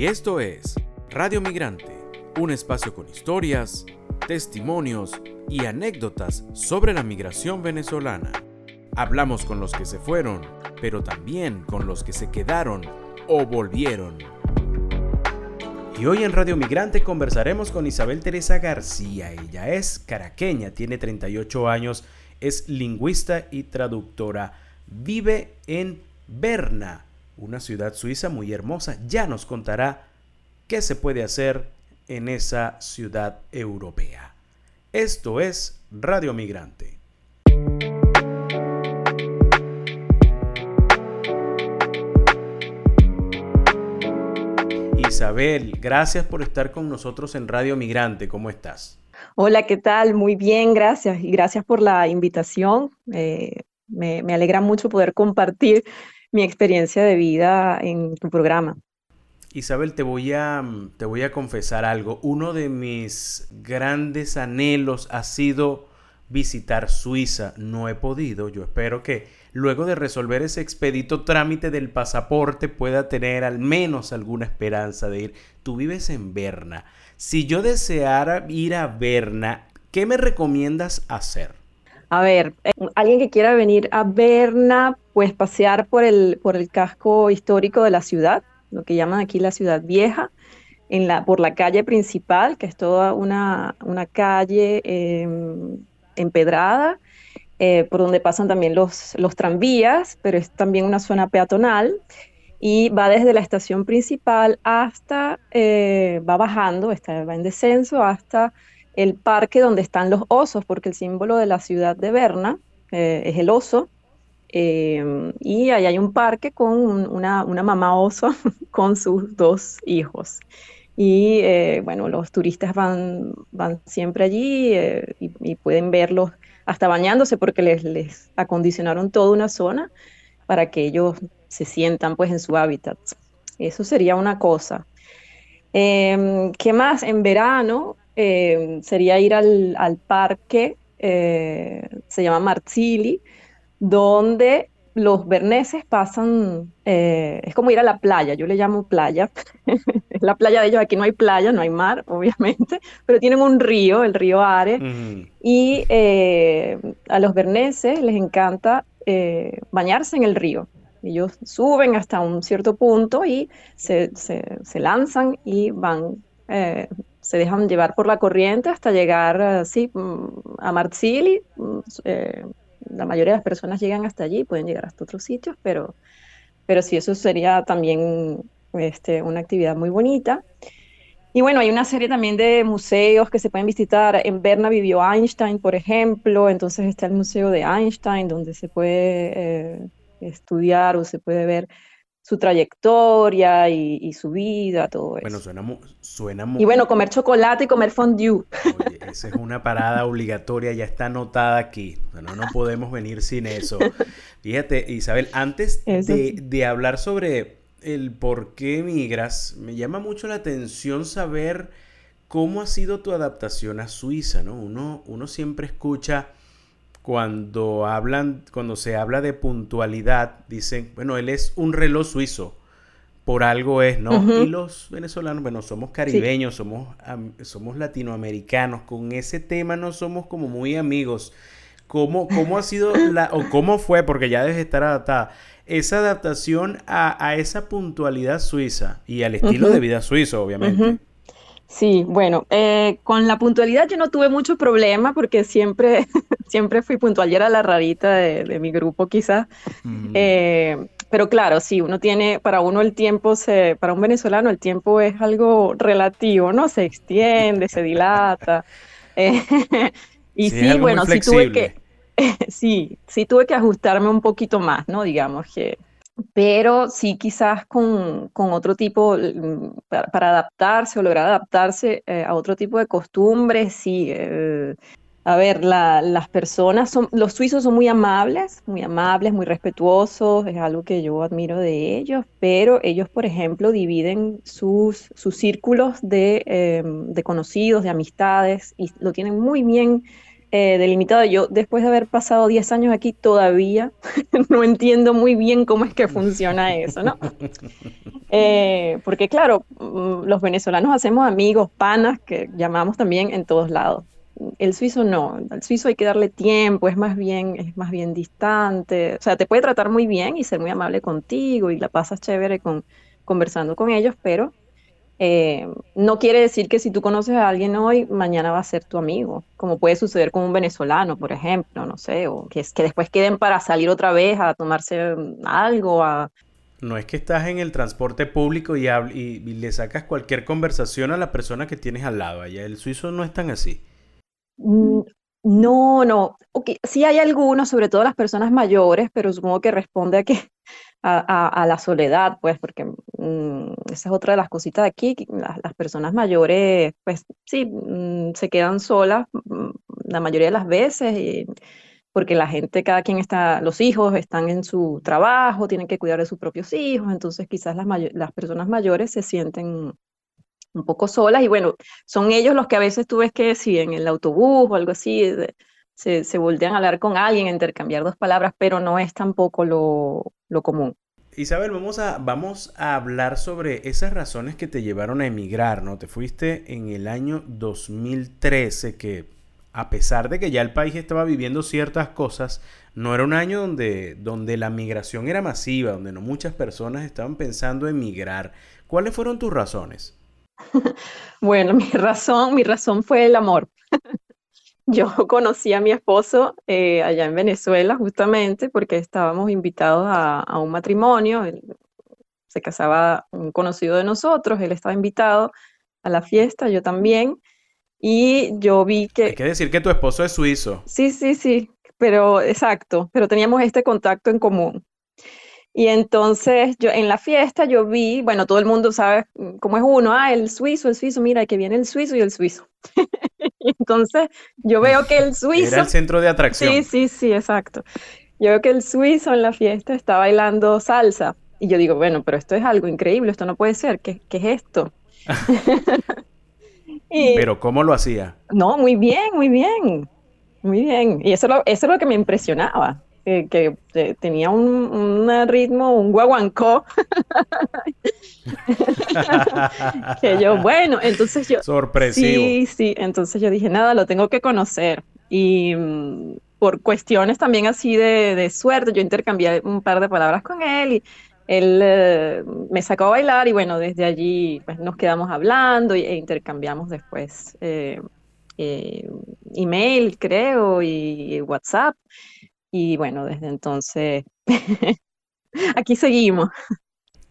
Y esto es Radio Migrante, un espacio con historias, testimonios y anécdotas sobre la migración venezolana. Hablamos con los que se fueron, pero también con los que se quedaron o volvieron. Y hoy en Radio Migrante conversaremos con Isabel Teresa García. Ella es caraqueña, tiene 38 años, es lingüista y traductora. Vive en Berna, una ciudad suiza muy hermosa. Ya nos contará qué se puede hacer en esa ciudad europea. Esto es Radio Migrante. Isabel, gracias por estar con nosotros en Radio Migrante. ¿Cómo estás? Hola, ¿qué tal? Muy bien, gracias. Y gracias por la invitación. Eh, me, me alegra mucho poder compartir mi experiencia de vida en tu programa. Isabel, te voy a, te voy a confesar algo. Uno de mis grandes anhelos ha sido visitar Suiza. No he podido. Yo espero que luego de resolver ese expedito trámite del pasaporte pueda tener al menos alguna esperanza de ir. Tú vives en Berna. Si yo deseara ir a Berna, ¿qué me recomiendas hacer? A ver, eh, alguien que quiera venir a Berna, pues pasear por el, por el casco histórico de la ciudad, lo que llaman aquí la ciudad vieja, por la calle principal, que es toda una, una calle em, empedrada, eh, por donde pasan también los, los tranvías, pero es también una zona peatonal y va desde la estación principal hasta, eh, va bajando, está, va en descenso hasta el parque donde están los osos, porque el símbolo de la ciudad de Berna eh, es el oso. Eh, y ahí hay un parque con una, mamá oso con sus dos hijos. Y eh, bueno, los turistas van, van siempre allí y, pueden verlos hasta bañándose porque les, acondicionaron toda una zona para que ellos se sientan pues en su hábitat. Eso sería una cosa. ¿Qué más? En verano eh, sería ir al, parque, eh, se llama Marzili, donde los berneses pasan, eh, es como ir a la playa, yo le llamo playa, es la playa de ellos, aquí no hay playa, no hay mar, obviamente, pero tienen un río, el río Are, y a los berneses les encanta bañarse en el río. Ellos suben hasta un cierto punto y se, se lanzan y van se dejan llevar por la corriente hasta llegar así mm, a Marzili. Mm, eh, la mayoría de las personas llegan hasta allí, pueden llegar hasta otros sitios, pero, pero sí, eso sería también este, una actividad muy bonita. Y bueno, hay una serie también de museos que se pueden visitar. En Berna vivió Einstein, por ejemplo, entonces está el Museo de Einstein, donde se puede eh, estudiar o se puede ver su trayectoria y, su vida, todo eso. Bueno, suena, suena muy... Y bueno, comer chocolate y comer fondue. Oye, esa es una parada obligatoria, ya está anotada aquí. Bueno, no podemos venir sin eso. Fíjate, Isabel, antes de, de, hablar sobre el por qué migras, me llama mucho la atención saber cómo ha sido tu adaptación a Suiza, ¿no? Uno, uno siempre escucha cuando hablan, cuando se habla de puntualidad, dicen, bueno, él es un reloj suizo, por algo es, ¿no? Y los venezolanos, bueno, somos caribeños, somos, somos latinoamericanos, con ese tema no somos como muy amigos. ¿Cómo, cómo ha sido la, o cómo fue, porque ya debes estar adaptada, esa adaptación a, esa puntualidad suiza y al estilo de vida suizo, obviamente? Sí, bueno, eh, con la puntualidad yo no tuve mucho problema porque siempre, siempre fui puntual, y era la rarita de, mi grupo quizás. Eh, pero claro, sí, uno tiene, para uno el tiempo, se, para un venezolano el tiempo es algo relativo, ¿no? Se extiende, se dilata. Eh, y sí, bueno, sí tuve que, sí, sí tuve que ajustarme un poquito más, ¿no? Digamos que pero sí quizás con, otro tipo, mm, para, adaptarse o lograr adaptarse eh, a otro tipo de costumbres, sí. Eh, a ver, las personas son, los suizos son muy amables, muy amables, muy respetuosos, es algo que yo admiro de ellos, pero ellos, por ejemplo, dividen sus, sus círculos de, em, de conocidos, de amistades, y lo tienen muy bien eh, delimitado. Yo, después de haber pasado 10 años aquí, todavía no entiendo muy bien cómo es que funciona eso, ¿no? Eh, porque claro, mm, los venezolanos hacemos amigos, panas, que llamamos también en todos lados. El suizo no, al suizo hay que darle tiempo, es más bien, es más bien distante, o sea, te puede tratar muy bien y ser muy amable contigo y la pasas chévere con, conversando con ellos, pero eh, no quiere decir que si tú conoces a alguien hoy, mañana va a ser tu amigo, como puede suceder con un venezolano, por ejemplo, no sé, o que, es, que después queden para salir otra vez a tomarse algo. A... No es que estás en el transporte público y, y, le sacas cualquier conversación a la persona que tienes al lado. Allá el suizo no es tan así. Mm, no, no. Okay. Sí hay algunos, sobre todo las personas mayores, pero supongo que responde a que a, la soledad, pues, porque mm, esa es otra de las cositas de aquí, las, personas mayores, pues sí, mm, se quedan solas mm, la mayoría de las veces, porque la gente, cada quien está, los hijos están en su trabajo, tienen que cuidar de sus propios hijos, entonces quizás las, las personas mayores se sienten un poco solas y bueno, son ellos los que a veces tú ves que si en el autobús o algo así, se, se voltean a hablar con alguien, intercambiar dos palabras, pero no es tampoco lo, lo común. Isabel, vamos a, vamos a hablar sobre esas razones que te llevaron a emigrar, ¿no? Te fuiste en el año 2013, que a pesar de que ya el país estaba viviendo ciertas cosas, no era un año donde, donde la migración era masiva, donde no muchas personas estaban pensando en migrar. ¿Cuáles fueron tus razones? bueno, mi razón, mi razón fue el amor. Yo conocí a mi esposo eh, allá en Venezuela justamente porque estábamos invitados a, un matrimonio. se casaba un conocido de nosotros, él estaba invitado a la fiesta, yo también. Y yo vi que... Hay que decir que tu esposo es suizo. Sí, sí, sí, pero exacto, pero teníamos este contacto en común. Y entonces yo en la fiesta yo vi, bueno, todo el mundo sabe cómo es uno, ah, el suizo, el suizo, mira, que viene el suizo y el suizo. entonces yo veo que el suizo... Era el centro de atracción. Sí, sí, sí, exacto. Yo veo que el suizo en la fiesta está bailando salsa. Y yo digo, bueno, pero esto es algo increíble, esto no puede ser, ¿qué, qué es esto? pero ¿cómo lo hacía? No, muy bien, muy bien, muy bien. Y eso, eso es lo que me impresionaba que, tenía un, ritmo, un guaguancó. que yo, bueno, entonces yo... Sorpresivo. Sí, sí, entonces yo dije, nada, lo tengo que conocer. Y mm, por cuestiones también así de, suerte, yo intercambié un par de palabras con él y él eh, me sacó a bailar y bueno, desde allí pues, nos quedamos hablando e intercambiamos después eh, eh, email, creo, y WhatsApp. Y bueno, desde entonces aquí seguimos.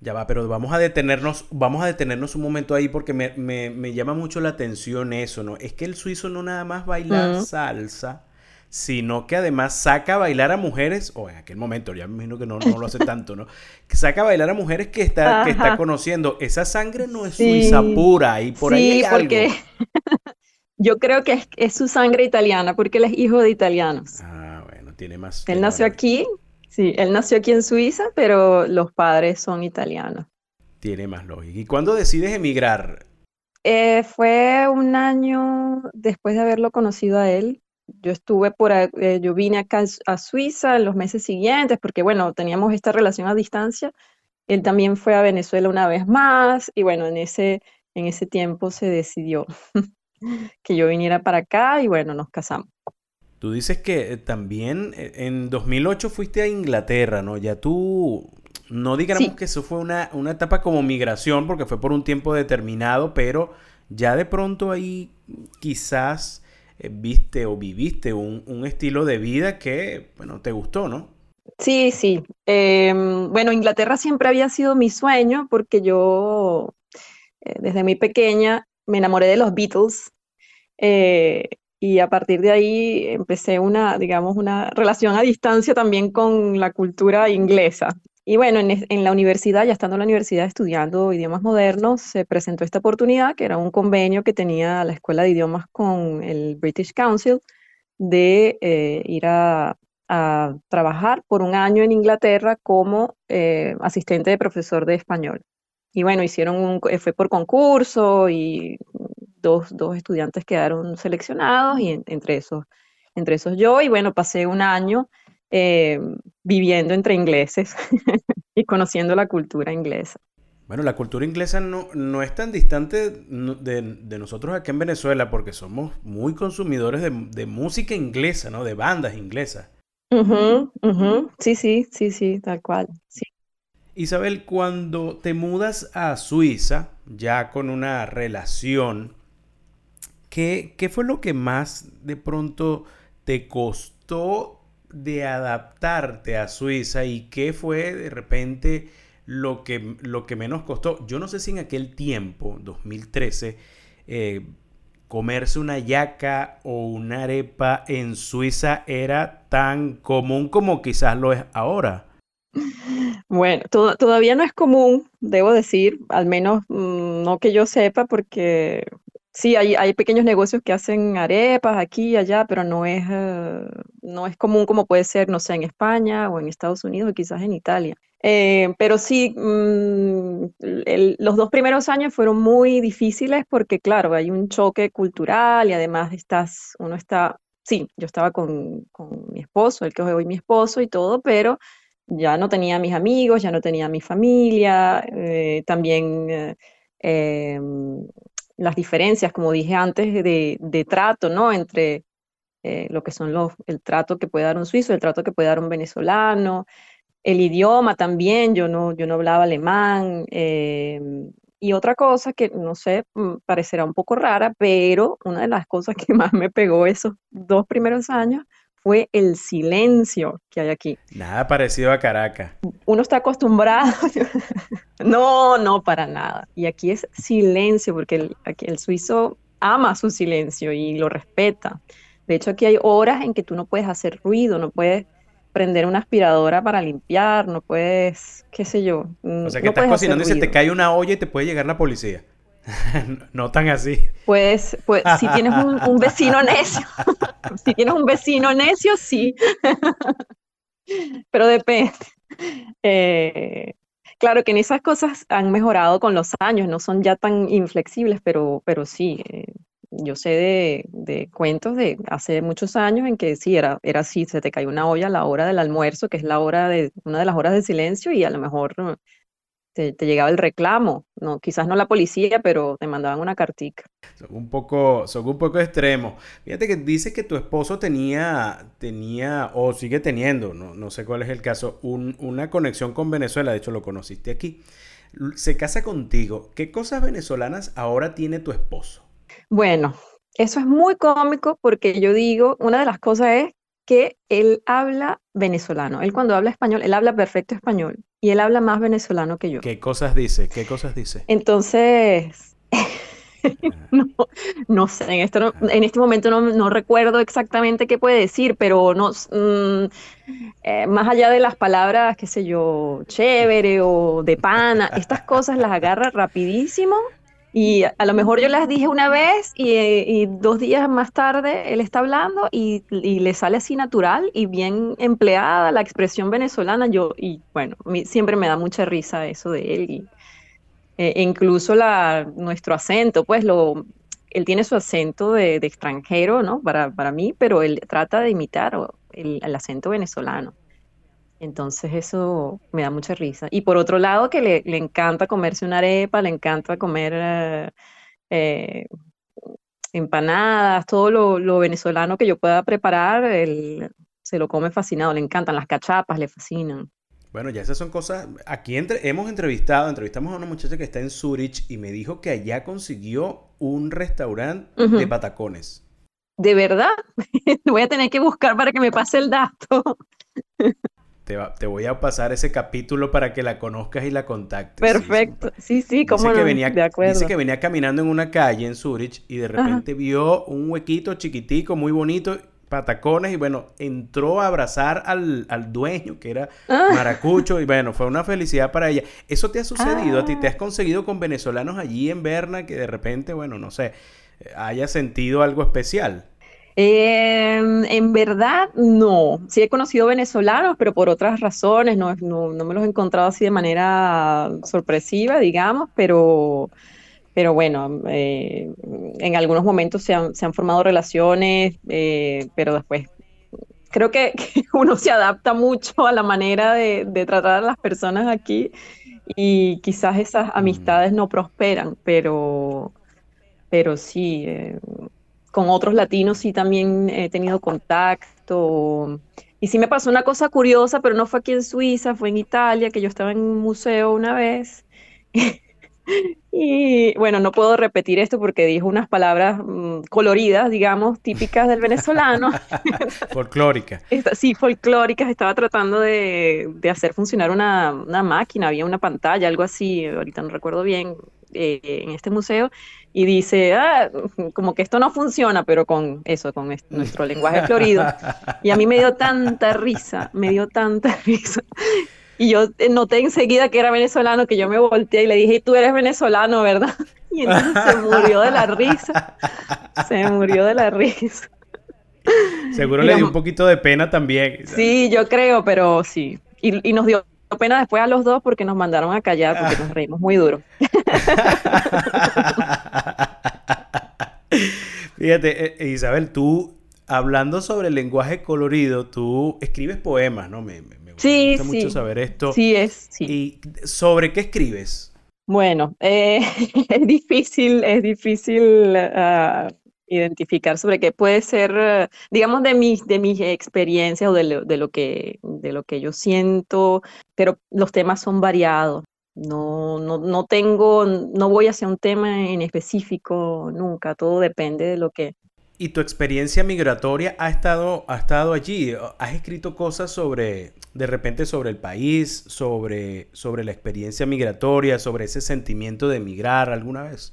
Ya va, pero vamos a detenernos, vamos a detenernos un momento ahí porque me, llama mucho la atención eso, ¿no? Es que el suizo no nada más baila salsa, sino que además saca a bailar a mujeres, o en aquel momento, ya me imagino que no, lo hace tanto, ¿no? Que saca a bailar a mujeres que está, que está conociendo. Esa sangre no es suiza pura y por ahí hay porque yo creo que es, es, su sangre italiana, porque él es hijo de italianos. Ah tiene más. Él nació aquí, sí, él nació aquí en Suiza, pero los padres son italianos. Tiene más lógica. ¿Y cuándo decides emigrar? Eh, fue un año después de haberlo conocido a él. Yo estuve por, eh, yo vine acá a Suiza en los meses siguientes porque, bueno, teníamos esta relación a distancia. Él también fue a Venezuela una vez más y, bueno, en ese, en ese tiempo se decidió que yo viniera para acá y, bueno, nos casamos. Tú dices que eh, también eh, en 2008 fuiste a Inglaterra, ¿no? Ya tú, no digamos que eso fue una, una etapa como migración, porque fue por un tiempo determinado, pero ya de pronto ahí quizás eh, viste o viviste un, estilo de vida que, bueno, te gustó, ¿no? Sí, sí. Em, bueno, Inglaterra siempre había sido mi sueño porque yo desde muy pequeña me enamoré de los Beatles y a partir de ahí empecé una, digamos, una relación a distancia también con la cultura inglesa. Y bueno, en, la universidad, ya estando en la universidad estudiando idiomas modernos, se presentó esta oportunidad, que era un convenio que tenía la Escuela de Idiomas con el British Council, de eh, ir a, trabajar por un año en Inglaterra como eh, asistente de profesor de español. Y bueno, hicieron fue por concurso y dos, dos estudiantes quedaron seleccionados y entre, esos, entre esos yo. Y bueno, pasé un año eh, viviendo entre ingleses y conociendo la cultura inglesa. Bueno, la cultura inglesa no, no es tan distante de, nosotros aquí en Venezuela porque somos muy consumidores de, música inglesa, ¿no? De bandas inglesas. Sí, sí, sí, sí, tal cual. Sí. Isabel, cuando te mudas a Suiza, ya con una relación, ¿qué, ¿qué fue lo que más de pronto te costó de adaptarte a Suiza y qué fue de repente lo que, lo que menos costó? Yo no sé si en aquel tiempo, 2013, eh, comerse una yaca o una arepa en Suiza era tan común como quizás lo es ahora. Bueno, todavía no es común, debo decir, al menos mm, no que yo sepa, porque sí, hay, hay pequeños negocios que hacen arepas aquí y allá, pero no es, eh, no es común como puede ser, no sé, en España o en Estados Unidos o quizás en Italia. Eh, pero sí, mm, los dos primeros años fueron muy difíciles porque, claro, hay un choque cultural y además estás, uno está, sí, yo estaba con, con mi esposo, el que es hoy mi esposo y todo, pero ya no tenía mis amigos, ya no tenía mi familia, eh, también eh, em, las diferencias, como dije antes, de, trato, ¿no? Entre eh, lo que son los, el trato que puede dar un suizo, el trato que puede dar un venezolano, el idioma también, yo no, yo no hablaba alemán. Em, y otra cosa que, no sé, mm, parecerá un poco rara, pero una de las cosas que más me pegó esos dos primeros años fue el silencio que hay aquí. Nada parecido a Caracas. Uno está acostumbrado. no, no, para nada. Y aquí es silencio, porque el, aquí el suizo ama su silencio y lo respeta. De hecho, aquí hay horas en que tú no puedes hacer ruido, no puedes prender una aspiradora para limpiar, no puedes, qué sé yo. O sea, que estás cocinando y se te cae una olla y te puede llegar la policía. no tan así. Pues, pues si tienes un, vecino necio, si tienes un vecino necio, sí. Pero depende. Eh, claro que en esas cosas han mejorado con los años, no son ya tan inflexibles, pero, pero sí. Eh, yo sé de, de, cuentos de hace muchos años en que sí, era, era así, se te cae una olla a la hora del almuerzo, que es la hora de, una de las horas de silencio, y a lo mejor te, llegaba el reclamo, no, quizás no la policía, pero te mandaban una cartica. Son un poco, son un poco extremos. Fíjate que dice que tu esposo tenía, tenía, o sigue teniendo, no, no sé cuál es el caso, una conexión con Venezuela, de hecho lo conociste aquí. Se casa contigo. ¿Qué cosas venezolanas ahora tiene tu esposo? Bueno, eso es muy cómico porque yo digo, una de las cosas es que él habla venezolano. Él cuando habla español, él habla perfecto español y él habla más venezolano que yo. ¿Qué cosas dice? ¿Qué cosas dice? Entonces, no, sé, en este, en este momento no, recuerdo exactamente qué puede decir, pero no, mm, eh, más allá de las palabras, qué sé yo, chévere o de pana, estas cosas las agarra rapidísimo y a lo mejor yo las dije una vez y, dos días más tarde él está hablando y, le sale así natural y bien empleada la expresión venezolana. Yo, y bueno, siempre me da mucha risa eso de él. Y, e, e incluso la, nuestro acento, pues lo, él tiene su acento de, extranjero, ¿no? Para, para, mí, pero él trata de imitar el acento venezolano. Entonces eso me da mucha risa. Y por otro lado, que le, encanta comerse una arepa, le encanta comer eh, eh, empanadas, todo lo, venezolano que yo pueda preparar, él se lo come fascinado, le encantan las cachapas, le fascinan. Bueno, ya esas son cosas. Aquí hemos entrevistado, entrevistamos a una muchacha que está en Zurich y me dijo que allá consiguió un restaurante de patacones. ¿De verdad? Voy a tener que buscar para que me pase el dato. Te, voy a pasar ese capítulo para que la conozcas y la contactes. Perfecto. Sí, sí, como no. venía, de acuerdo. Dice que venía caminando en una calle en Zurich y de repente vio un huequito chiquitico, muy bonito, patacones y bueno, entró a abrazar al, dueño que era ah. maracucho y bueno, fue una felicidad para ella. ¿Eso te ha sucedido a ti? ¿Te has ah. conseguido con venezolanos allí en Berna que de repente, bueno, no sé, haya sentido algo especial? Em, en verdad, no. Sí he conocido venezolanos, pero por otras razones, no, no, me los he encontrado así de manera sorpresiva, digamos, pero, pero bueno, eh, en algunos momentos se han, formado relaciones, eh, pero después creo que, uno se adapta mucho a la manera de, de tratar a las personas aquí y quizás esas amistades no prosperan, pero, pero sí, eh, con otros latinos sí también he tenido contacto. Y sí me pasó una cosa curiosa, pero no fue aquí en Suiza, fue en Italia, que yo estaba en un museo una vez. Y bueno, no puedo repetir esto porque dijo unas palabras mm, coloridas, digamos, típicas del venezolano. Folclóricas. Sí, folclóricas. Estaba tratando de, hacer funcionar una, máquina, había una pantalla, algo así, ahorita no recuerdo bien, eh, en este museo. Y dice, ah, como que esto no funciona, pero con eso, con nuestro lenguaje florido. Y a mí me dio tanta risa, me dio tanta risa y yo noté enseguida que era venezolano, que yo me volteé y le dije, tú eres venezolano, ¿verdad? Y entonces se murió de la risa. Se murió de la risa. Seguro le dio un poquito de pena también. Sí, yo creo, pero sí. Y, nos dio pena después a los dos porque nos mandaron a callar porque nos reímos muy duro. Fíjate, eh, Isabel, tú hablando sobre el lenguaje colorido, tú escribes poemas, ¿no? Me, Sí, me gusta mucho saber esto. Sí, es. Sí. ¿Y sobre qué escribes? Bueno, eh, es difícil, es difícil ah, identificar sobre qué puede ser, digamos, de mis, de mis experiencias o de lo, de lo, que, de lo que yo siento, pero los temas son variados. No, no, no tengo, no voy hacia un tema en específico nunca, todo depende de lo que, ¿Y tu experiencia migratoria ha estado, ha estado allí? ¿Has escrito cosas sobre, de repente, sobre el país, sobre, sobre la experiencia migratoria, sobre ese sentimiento de emigrar alguna vez?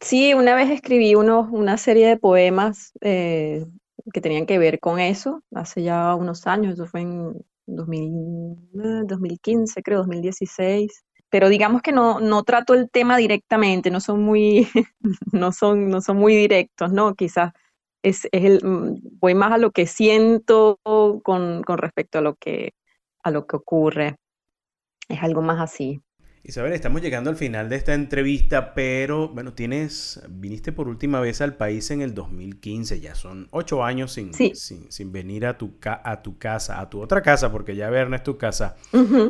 Sí, una vez escribí una serie de poemas eh, que tenían que ver con eso, hace ya unos años, eso fue en 2015, creo, 2016 pero digamos que no, trato el tema directamente, no son muy, no son, no son muy directos, ¿no? Quizás es, el, mm, voy más a lo que siento con, respecto a lo que ocurre. Es algo más así. Isabel, estamos llegando al final de esta entrevista, pero bueno, tienes, viniste por última vez al país en el 2015, ya son ocho años sin, sin, venir a tu, a tu casa, a tu otra casa, porque ya Berna es tu casa.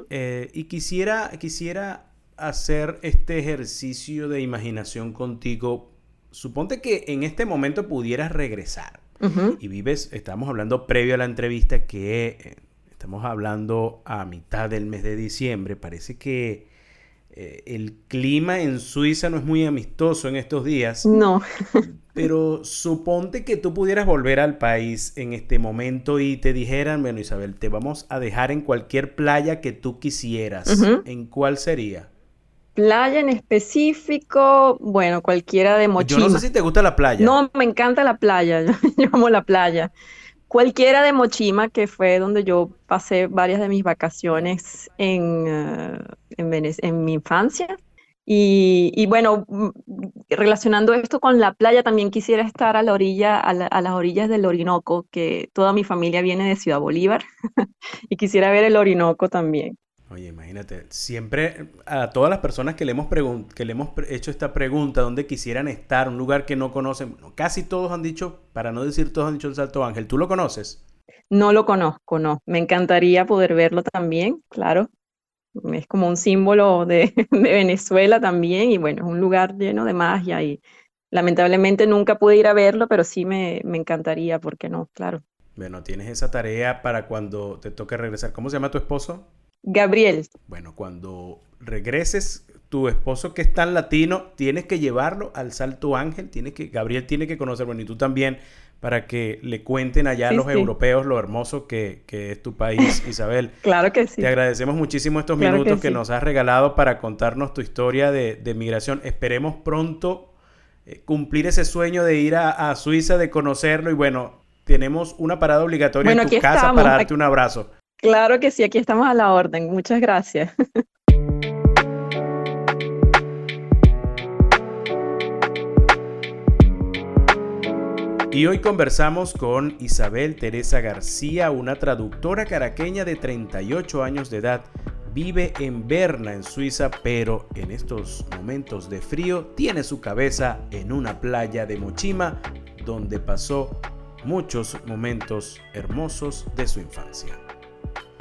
Eh, y quisiera, quisiera hacer este ejercicio de imaginación contigo. Suponte que en este momento pudieras regresar y vives, estamos hablando previo a la entrevista que eh, estamos hablando a mitad del mes de diciembre, parece que eh, el clima en Suiza no es muy amistoso en estos días. No. pero suponte que tú pudieras volver al país en este momento y te dijeran, bueno Isabel, te vamos a dejar en cualquier playa que tú quisieras. ¿En cuál sería? Playa en específico, bueno, cualquiera de Mochima. Yo no sé si te gusta la playa. No, me encanta la playa, yo, amo la playa. Cualquiera de Mochima, que fue donde yo pasé varias de mis vacaciones en, eh, en, mi infancia. Y, bueno, mm, relacionando esto con la playa, también quisiera estar a la orilla, a, a, las orillas del Orinoco, que toda mi familia viene de Ciudad Bolívar, y quisiera ver el Orinoco también. Oye, imagínate, siempre a todas las personas que le hemos, que le hemos hecho esta pregunta, ¿dónde quisieran estar? Un lugar que no conocen. Casi todos han dicho, para no decir todos han dicho el Salto Ángel. ¿Tú lo conoces? No lo conozco, no. Me encantaría poder verlo también, claro. Es como un símbolo de, Venezuela también y bueno, es un lugar lleno de magia y lamentablemente nunca pude ir a verlo, pero sí me, me encantaría, ¿por qué no? Claro. Bueno, tienes esa tarea para cuando te toque regresar. ¿Cómo se llama tu esposo? Gabriel. Bueno, cuando regreses, tu esposo que es tan latino, tienes que llevarlo al Salto Ángel, tiene que, Gabriel tiene que conocer, bueno, y tú también, para que le cuenten allá a los europeos lo hermoso que, es tu país, Isabel. claro que sí. Te agradecemos muchísimo estos minutos que, nos has regalado para contarnos tu historia de, migración. Esperemos pronto eh, cumplir ese sueño de ir a, Suiza, de conocerlo y bueno, tenemos una parada obligatoria en tu casa para darte un abrazo. Claro que sí, aquí estamos a la orden. Muchas gracias. Y hoy conversamos con Isabel Teresa García, una traductora caraqueña de 38 años de edad. Vive en Berna, en Suiza, pero en estos momentos de frío tiene su cabeza en una playa de Mochima, donde pasó muchos momentos hermosos de su infancia.